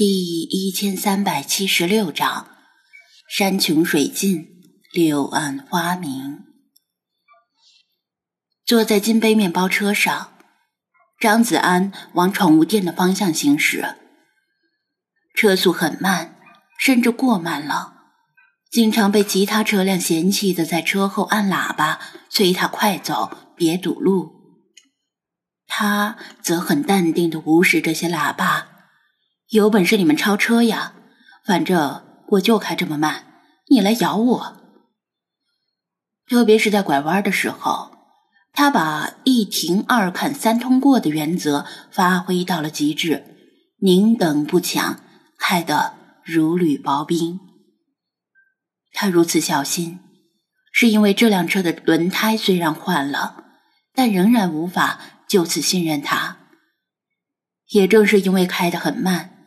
第一千三百七十六章：山穷水尽，柳暗花明。坐在金杯面包车上，张子安往宠物店的方向行驶。车速很慢，甚至过慢了，经常被其他车辆嫌弃的在车后按喇叭催他快走，别堵路。他则很淡定的无视这些喇叭。有本事你们超车呀！反正我就开这么慢，你来咬我。特别是在拐弯的时候，他把一停二看三通过的原则发挥到了极致，宁等不抢，开得如履薄冰。他如此小心，是因为这辆车的轮胎虽然换了，但仍然无法就此信任他。也正是因为开得很慢。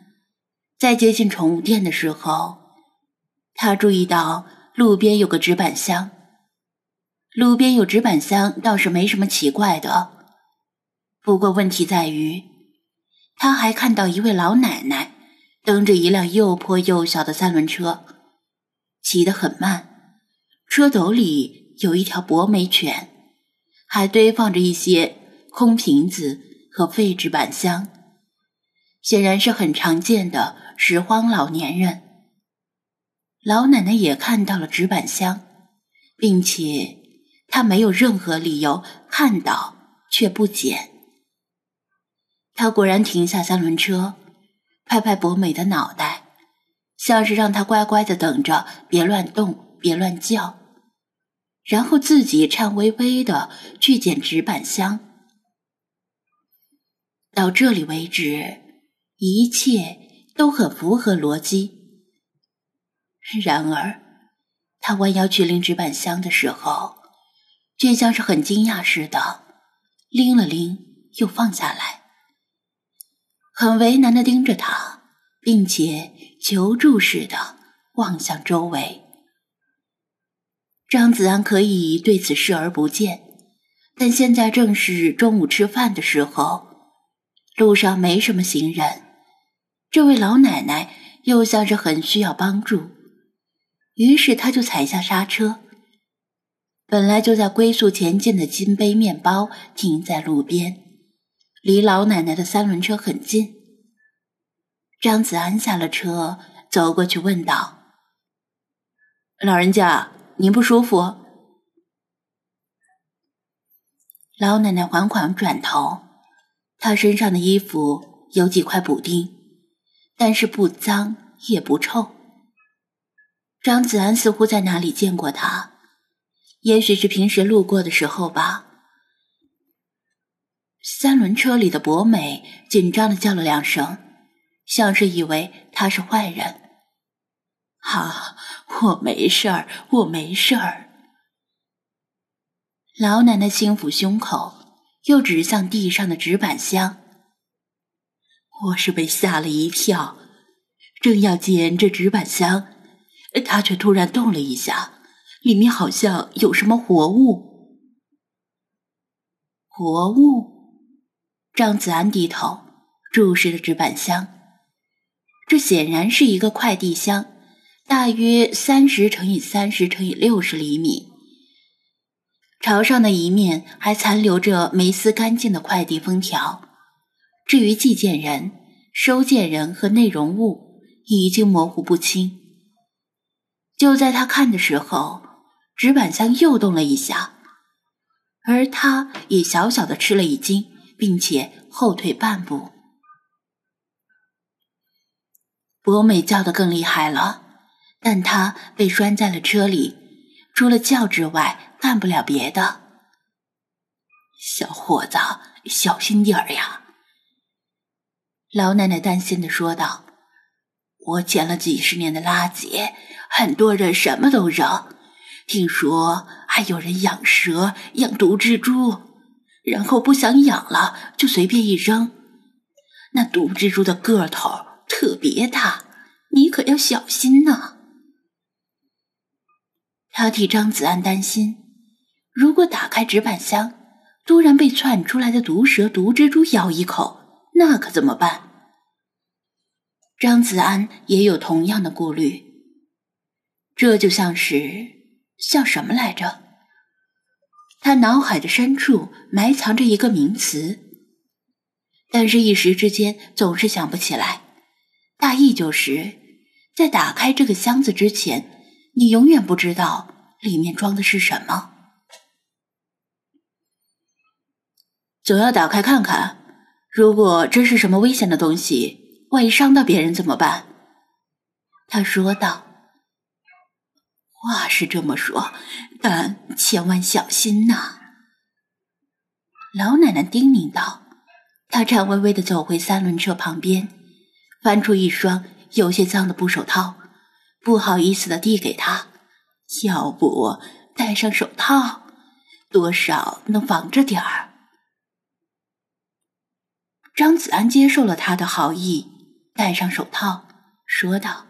在接近宠物店的时候，他注意到路边有个纸板箱。路边有纸板箱倒是没什么奇怪的，不过问题在于，他还看到一位老奶奶蹬着一辆又破又小的三轮车，骑得很慢，车斗里有一条博美犬，还堆放着一些空瓶子和废纸板箱，显然是很常见的。拾荒老年人，老奶奶也看到了纸板箱，并且她没有任何理由看到却不捡。她果然停下三轮车，拍拍博美的脑袋，像是让他乖乖的等着，别乱动，别乱叫，然后自己颤巍巍的去捡纸板箱。到这里为止，一切。都很符合逻辑。然而，他弯腰去拎纸板箱的时候，却像是很惊讶似的，拎了拎又放下来，很为难的盯着他，并且求助似的望向周围。张子安可以对此视而不见，但现在正是中午吃饭的时候，路上没什么行人。这位老奶奶又像是很需要帮助，于是他就踩下刹车。本来就在龟速前进的金杯面包停在路边，离老奶奶的三轮车很近。张子安下了车，走过去问道：“老人家，您不舒服？”老奶奶缓缓转头，她身上的衣服有几块补丁。但是不脏也不臭。张子安似乎在哪里见过他，也许是平时路过的时候吧。三轮车里的博美紧张的叫了两声，像是以为他是坏人。好，我没事儿，我没事儿。老奶奶轻抚胸口，又指向地上的纸板箱。我是被吓了一跳，正要捡这纸板箱，它却突然动了一下，里面好像有什么活物。活物？张子安低头注视着纸板箱，这显然是一个快递箱，大约三十乘以三十乘以六十厘米，朝上的一面还残留着没撕干净的快递封条。至于寄件人、收件人和内容物，已经模糊不清。就在他看的时候，纸板箱又动了一下，而他也小小的吃了一惊，并且后退半步。博美叫得更厉害了，但他被拴在了车里，除了叫之外，干不了别的。小伙子，小心点儿呀！老奶奶担心的说道：“我捡了几十年的垃圾，很多人什么都扔。听说还有人养蛇、养毒蜘蛛，然后不想养了就随便一扔。那毒蜘蛛的个头特别大，你可要小心呐。”他替张子安担心，如果打开纸板箱，突然被窜出来的毒蛇、毒蜘蛛咬一口。那可怎么办？张子安也有同样的顾虑。这就像是像什么来着？他脑海的深处埋藏着一个名词，但是一时之间总是想不起来。大意就是在打开这个箱子之前，你永远不知道里面装的是什么。总要打开看看，如果真是什么危险的东西，万一伤到别人怎么办？他说道。话是这么说，但千万小心呐！老奶奶叮咛道。她颤巍巍的走回三轮车旁边，翻出一双有些脏的布手套，不好意思的递给他：“要不戴上手套，多少能防着点儿。”张子安接受了他的好意，戴上手套，说道。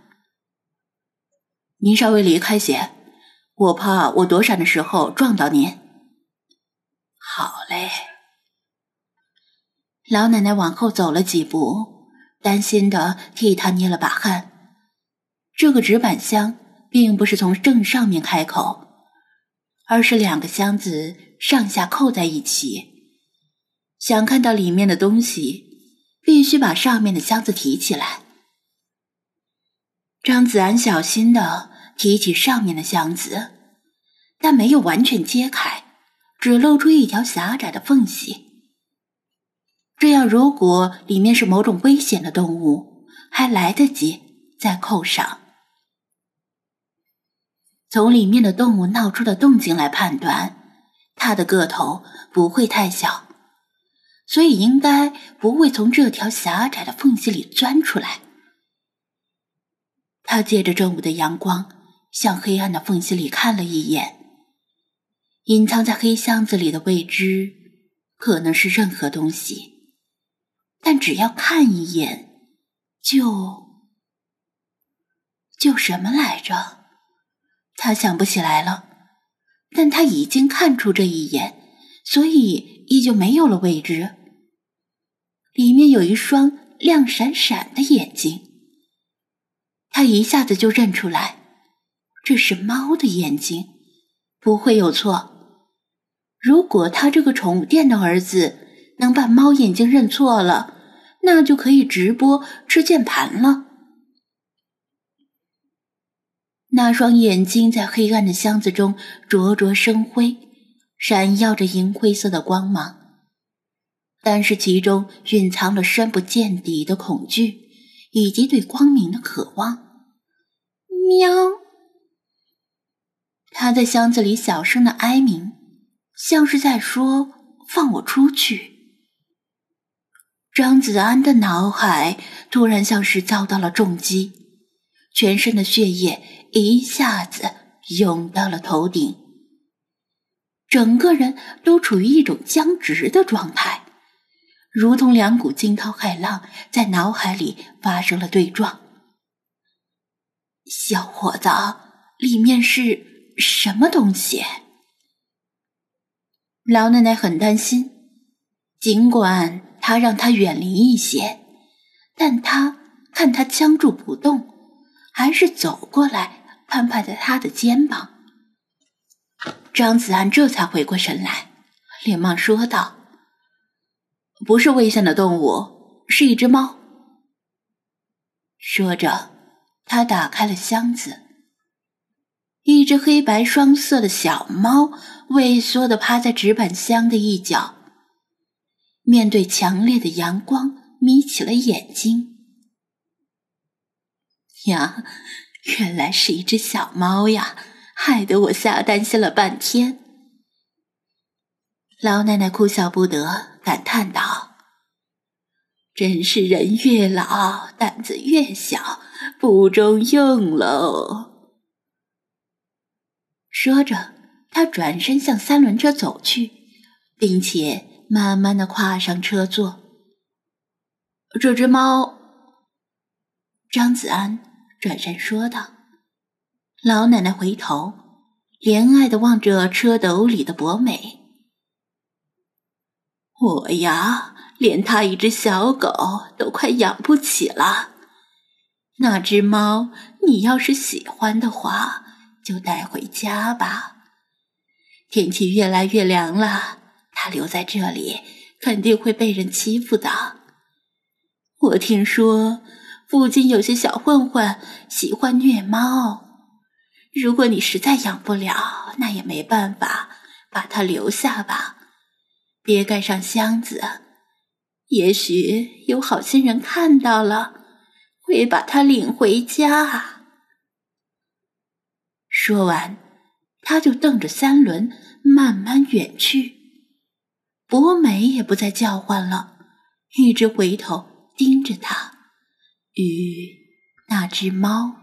您稍微离开些，我怕我躲闪的时候撞到您。好嘞。老奶奶往后走了几步，担心的替他捏了把汗。这个纸板箱并不是从正上面开口，而是两个箱子上下扣在一起。想看到里面的东西，必须把上面的箱子提起来。张子安小心的。提起上面的箱子，但没有完全揭开，只露出一条狭窄的缝隙。这样，如果里面是某种危险的动物，还来得及再扣上。从里面的动物闹出的动静来判断，它的个头不会太小，所以应该不会从这条狭窄的缝隙里钻出来。他借着正午的阳光。向黑暗的缝隙里看了一眼，隐藏在黑箱子里的未知可能是任何东西，但只要看一眼，就就什么来着？他想不起来了，但他已经看出这一眼，所以也就没有了未知。里面有一双亮闪闪的眼睛，他一下子就认出来。这是猫的眼睛，不会有错。如果他这个宠物店的儿子能把猫眼睛认错了，那就可以直播吃键盘了。那双眼睛在黑暗的箱子中灼灼生辉，闪耀着银灰色的光芒，但是其中蕴藏了深不见底的恐惧，以及对光明的渴望。喵。他在箱子里小声的哀鸣，像是在说：“放我出去。”张子安的脑海突然像是遭到了重击，全身的血液一下子涌到了头顶，整个人都处于一种僵直的状态，如同两股惊涛骇浪在脑海里发生了对撞。小伙子，里面是。什么东西？老奶奶很担心，尽管她让他远离一些，但他看他僵住不动，还是走过来，拍拍着他的肩膀。张子安这才回过神来，连忙说道：“不是危险的动物，是一只猫。”说着，他打开了箱子。一只黑白双色的小猫畏缩的趴在纸板箱的一角，面对强烈的阳光，眯起了眼睛。呀，原来是一只小猫呀，害得我吓担心了半天。老奶奶哭笑不得，感叹道：“真是人越老，胆子越小，不中用喽。”说着，他转身向三轮车走去，并且慢慢的跨上车座。这只猫，张子安转身说道。老奶奶回头，怜爱的望着车斗里的博美。我呀，连他一只小狗都快养不起了，那只猫，你要是喜欢的话，就带回家吧。天气越来越凉了，它留在这里肯定会被人欺负的。我听说附近有些小混混喜欢虐猫，如果你实在养不了，那也没办法，把它留下吧，别盖上箱子。也许有好心人看到了，会把它领回家。说完，他就瞪着三轮慢慢远去。博美也不再叫唤了，一直回头。盯着他与那只猫。